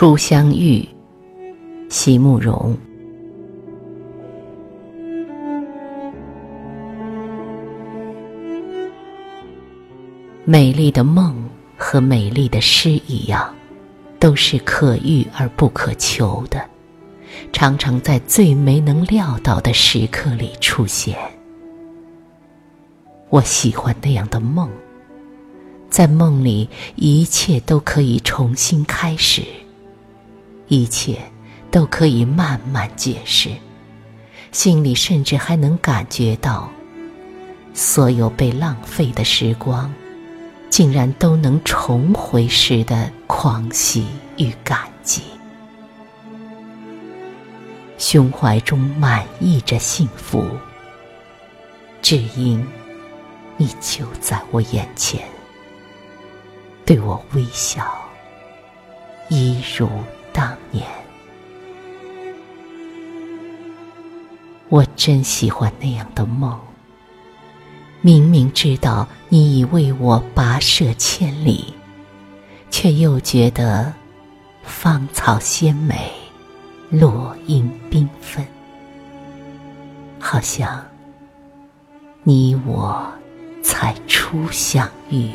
初相遇，席慕容。美丽的梦和美丽的诗一样，都是可遇而不可求的，常常在最没能料到的时刻里出现。我喜欢那样的梦，在梦里一切都可以重新开始。一切都可以慢慢解释，心里甚至还能感觉到，所有被浪费的时光，竟然都能重回时的狂喜与感激。胸怀中满溢着幸福，只因你就在我眼前，对我微笑，一如。当年，我真喜欢那样的梦。明明知道你已为我跋涉千里，却又觉得芳草鲜美，落英缤纷，好像你我才初相遇。